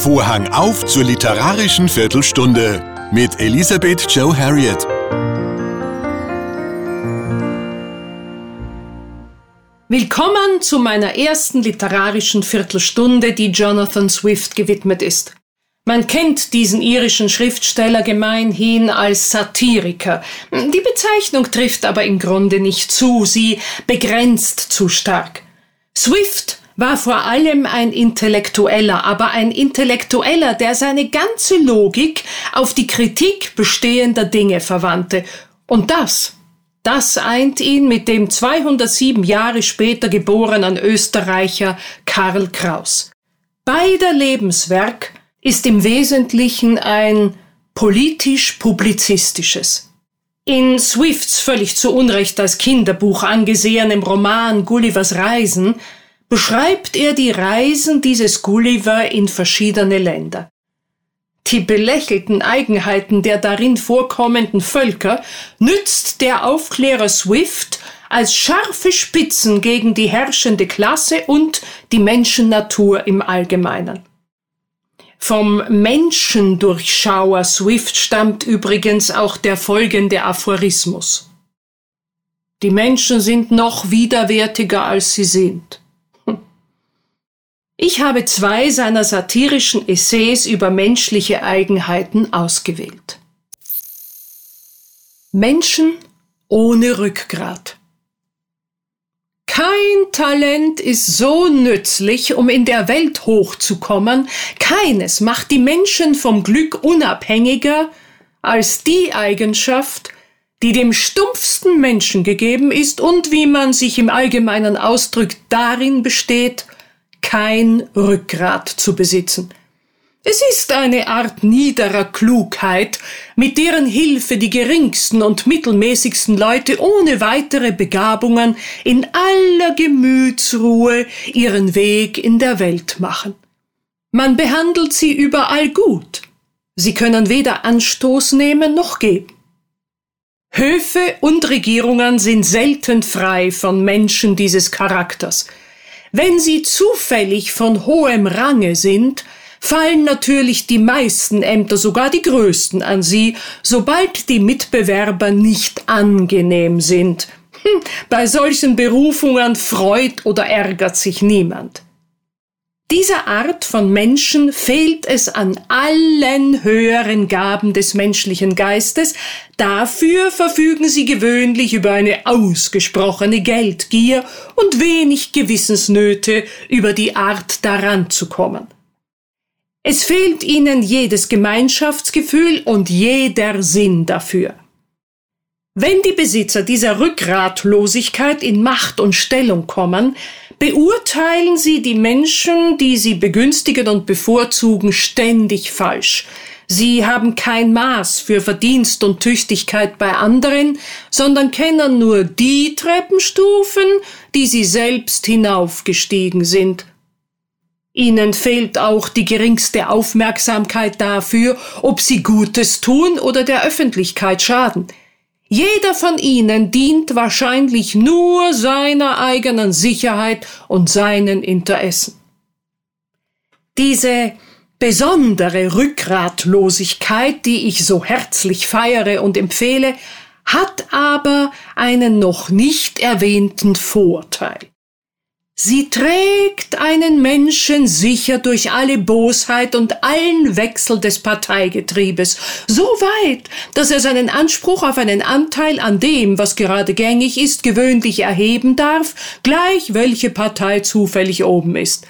Vorhang auf zur literarischen Viertelstunde mit Elisabeth Joe Harriet. Willkommen zu meiner ersten literarischen Viertelstunde, die Jonathan Swift gewidmet ist. Man kennt diesen irischen Schriftsteller gemeinhin als Satiriker. Die Bezeichnung trifft aber im Grunde nicht zu, sie begrenzt zu stark. Swift war vor allem ein Intellektueller, aber ein Intellektueller, der seine ganze Logik auf die Kritik bestehender Dinge verwandte. Und das, das eint ihn mit dem 207 Jahre später geborenen Österreicher Karl Kraus. Beider Lebenswerk ist im Wesentlichen ein politisch-publizistisches. In Swifts völlig zu Unrecht als Kinderbuch angesehenem Roman Gullivers Reisen beschreibt er die Reisen dieses Gulliver in verschiedene Länder. Die belächelten Eigenheiten der darin vorkommenden Völker nützt der Aufklärer Swift als scharfe Spitzen gegen die herrschende Klasse und die Menschennatur im Allgemeinen. Vom Menschendurchschauer Swift stammt übrigens auch der folgende Aphorismus. Die Menschen sind noch widerwärtiger als sie sind. Ich habe zwei seiner satirischen Essays über menschliche Eigenheiten ausgewählt. Menschen ohne Rückgrat. Kein Talent ist so nützlich, um in der Welt hochzukommen, keines macht die Menschen vom Glück unabhängiger als die Eigenschaft, die dem stumpfsten Menschen gegeben ist und, wie man sich im Allgemeinen ausdrückt, darin besteht, kein Rückgrat zu besitzen. Es ist eine Art niederer Klugheit, mit deren Hilfe die geringsten und mittelmäßigsten Leute ohne weitere Begabungen in aller Gemütsruhe ihren Weg in der Welt machen. Man behandelt sie überall gut. Sie können weder Anstoß nehmen noch geben. Höfe und Regierungen sind selten frei von Menschen dieses Charakters. Wenn sie zufällig von hohem Range sind, fallen natürlich die meisten Ämter, sogar die größten, an sie, sobald die Mitbewerber nicht angenehm sind. Hm, bei solchen Berufungen freut oder ärgert sich niemand. Dieser Art von Menschen fehlt es an allen höheren Gaben des menschlichen Geistes, dafür verfügen sie gewöhnlich über eine ausgesprochene Geldgier und wenig Gewissensnöte über die Art daran zu kommen. Es fehlt ihnen jedes Gemeinschaftsgefühl und jeder Sinn dafür. Wenn die Besitzer dieser Rückgratlosigkeit in Macht und Stellung kommen, beurteilen sie die Menschen, die sie begünstigen und bevorzugen, ständig falsch. Sie haben kein Maß für Verdienst und Tüchtigkeit bei anderen, sondern kennen nur die Treppenstufen, die sie selbst hinaufgestiegen sind. Ihnen fehlt auch die geringste Aufmerksamkeit dafür, ob sie Gutes tun oder der Öffentlichkeit schaden. Jeder von ihnen dient wahrscheinlich nur seiner eigenen Sicherheit und seinen Interessen. Diese besondere Rückgratlosigkeit, die ich so herzlich feiere und empfehle, hat aber einen noch nicht erwähnten Vorteil. Sie trägt einen Menschen sicher durch alle Bosheit und allen Wechsel des Parteigetriebes, so weit, dass er seinen Anspruch auf einen Anteil an dem, was gerade gängig ist, gewöhnlich erheben darf, gleich welche Partei zufällig oben ist.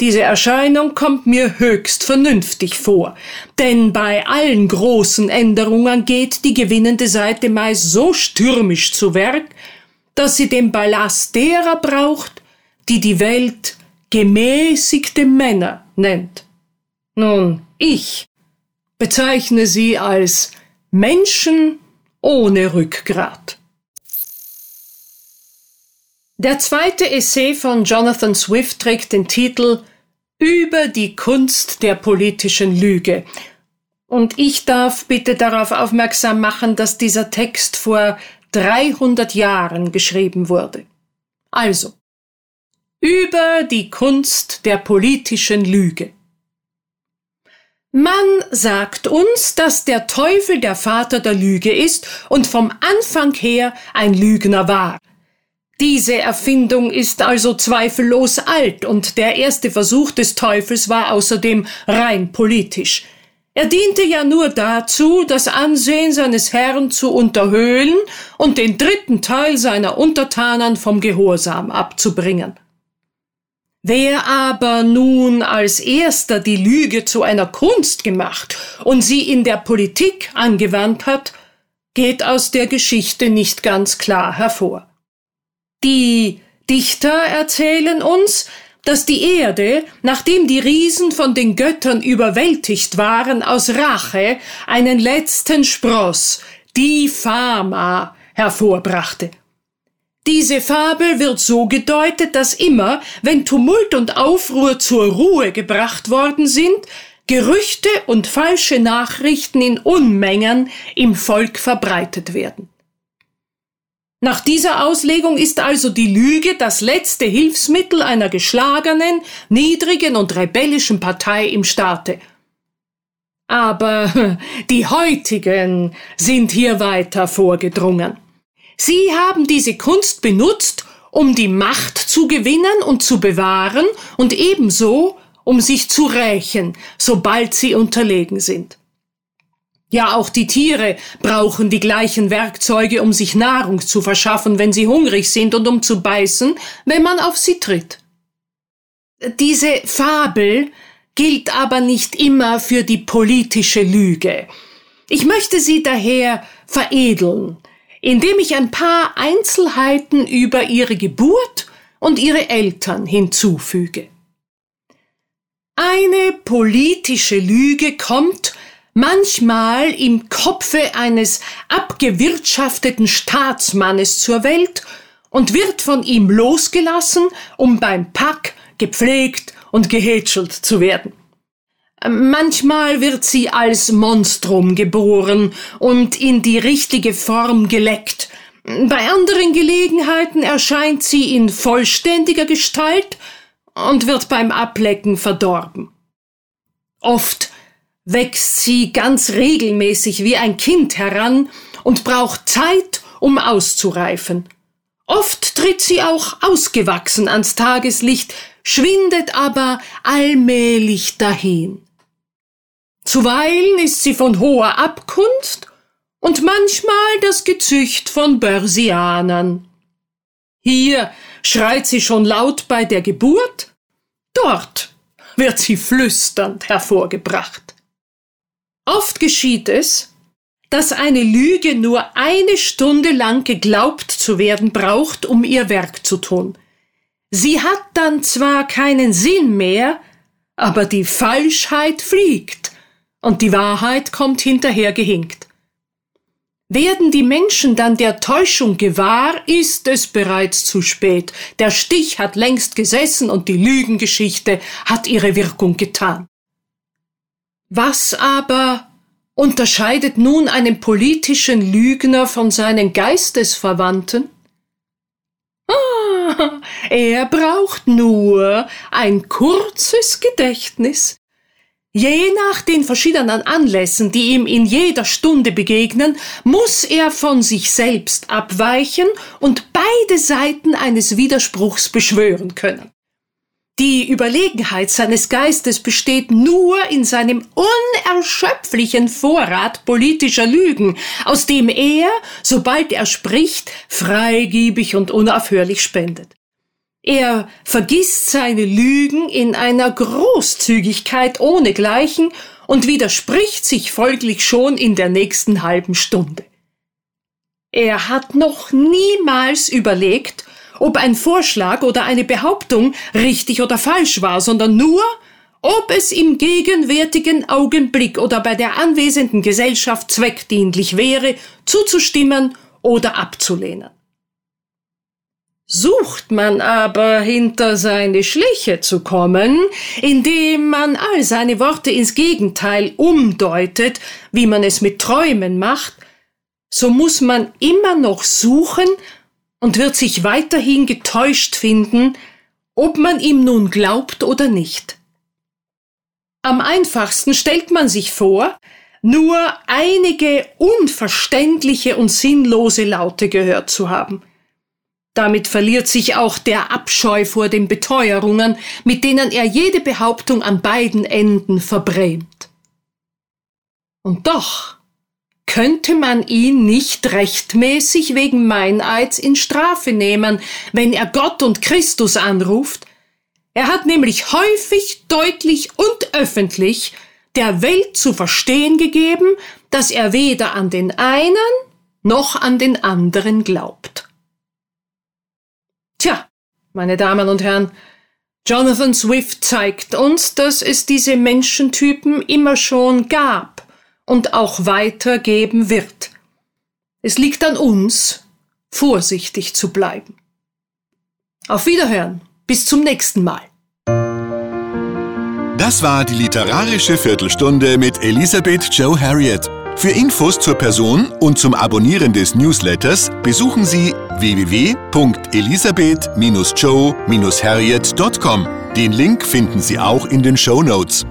Diese Erscheinung kommt mir höchst vernünftig vor, denn bei allen großen Änderungen geht die gewinnende Seite meist so stürmisch zu Werk, dass sie den Ballast derer braucht, die die Welt gemäßigte Männer nennt. Nun, ich bezeichne sie als Menschen ohne Rückgrat. Der zweite Essay von Jonathan Swift trägt den Titel Über die Kunst der politischen Lüge. Und ich darf bitte darauf aufmerksam machen, dass dieser Text vor 300 Jahren geschrieben wurde. Also, über die Kunst der politischen Lüge. Man sagt uns, dass der Teufel der Vater der Lüge ist und vom Anfang her ein Lügner war. Diese Erfindung ist also zweifellos alt und der erste Versuch des Teufels war außerdem rein politisch. Er diente ja nur dazu, das Ansehen seines Herrn zu unterhöhlen und den dritten Teil seiner Untertanen vom Gehorsam abzubringen. Wer aber nun als erster die Lüge zu einer Kunst gemacht und sie in der Politik angewandt hat, geht aus der Geschichte nicht ganz klar hervor. Die Dichter erzählen uns, dass die Erde, nachdem die Riesen von den Göttern überwältigt waren, aus Rache einen letzten Spross, die Fama, hervorbrachte. Diese Fabel wird so gedeutet, dass immer, wenn Tumult und Aufruhr zur Ruhe gebracht worden sind, Gerüchte und falsche Nachrichten in Unmengen im Volk verbreitet werden. Nach dieser Auslegung ist also die Lüge das letzte Hilfsmittel einer geschlagenen, niedrigen und rebellischen Partei im Staate. Aber die heutigen sind hier weiter vorgedrungen. Sie haben diese Kunst benutzt, um die Macht zu gewinnen und zu bewahren und ebenso, um sich zu rächen, sobald sie unterlegen sind. Ja, auch die Tiere brauchen die gleichen Werkzeuge, um sich Nahrung zu verschaffen, wenn sie hungrig sind und um zu beißen, wenn man auf sie tritt. Diese Fabel gilt aber nicht immer für die politische Lüge. Ich möchte sie daher veredeln, indem ich ein paar Einzelheiten über ihre Geburt und ihre Eltern hinzufüge. Eine politische Lüge kommt manchmal im Kopfe eines abgewirtschafteten Staatsmannes zur Welt und wird von ihm losgelassen, um beim Pack gepflegt und gehätschelt zu werden. Manchmal wird sie als Monstrum geboren und in die richtige Form geleckt. Bei anderen Gelegenheiten erscheint sie in vollständiger Gestalt und wird beim Ablecken verdorben. Oft wächst sie ganz regelmäßig wie ein Kind heran und braucht Zeit, um auszureifen. Oft tritt sie auch ausgewachsen ans Tageslicht, schwindet aber allmählich dahin. Zuweilen ist sie von hoher Abkunft und manchmal das Gezücht von Börsianern. Hier schreit sie schon laut bei der Geburt, dort wird sie flüsternd hervorgebracht. Oft geschieht es, dass eine Lüge nur eine Stunde lang geglaubt zu werden braucht, um ihr Werk zu tun. Sie hat dann zwar keinen Sinn mehr, aber die Falschheit fliegt und die Wahrheit kommt hinterher gehinkt. Werden die Menschen dann der Täuschung gewahr, ist es bereits zu spät. Der Stich hat längst gesessen und die Lügengeschichte hat ihre Wirkung getan. Was aber unterscheidet nun einen politischen Lügner von seinen Geistesverwandten? Ah, er braucht nur ein kurzes Gedächtnis, Je nach den verschiedenen Anlässen, die ihm in jeder Stunde begegnen, muss er von sich selbst abweichen und beide Seiten eines Widerspruchs beschwören können. Die Überlegenheit seines Geistes besteht nur in seinem unerschöpflichen Vorrat politischer Lügen, aus dem er, sobald er spricht, freigiebig und unaufhörlich spendet. Er vergisst seine Lügen in einer Großzügigkeit ohnegleichen und widerspricht sich folglich schon in der nächsten halben Stunde. Er hat noch niemals überlegt, ob ein Vorschlag oder eine Behauptung richtig oder falsch war, sondern nur, ob es im gegenwärtigen Augenblick oder bei der anwesenden Gesellschaft zweckdienlich wäre, zuzustimmen oder abzulehnen. Sucht man aber hinter seine Schliche zu kommen, indem man all seine Worte ins Gegenteil umdeutet, wie man es mit Träumen macht, so muss man immer noch suchen und wird sich weiterhin getäuscht finden, ob man ihm nun glaubt oder nicht. Am einfachsten stellt man sich vor, nur einige unverständliche und sinnlose Laute gehört zu haben. Damit verliert sich auch der Abscheu vor den Beteuerungen, mit denen er jede Behauptung an beiden Enden verbrämt. Und doch könnte man ihn nicht rechtmäßig wegen Meineids in Strafe nehmen, wenn er Gott und Christus anruft. Er hat nämlich häufig, deutlich und öffentlich der Welt zu verstehen gegeben, dass er weder an den einen noch an den anderen glaubt. Tja, meine Damen und Herren, Jonathan Swift zeigt uns, dass es diese Menschentypen immer schon gab und auch weitergeben wird. Es liegt an uns, vorsichtig zu bleiben. Auf Wiederhören, bis zum nächsten Mal. Das war die literarische Viertelstunde mit Elisabeth Joe Harriet. Für Infos zur Person und zum Abonnieren des Newsletters besuchen Sie www.elisabeth-joe-harriet.com. Den Link finden Sie auch in den Show Notes.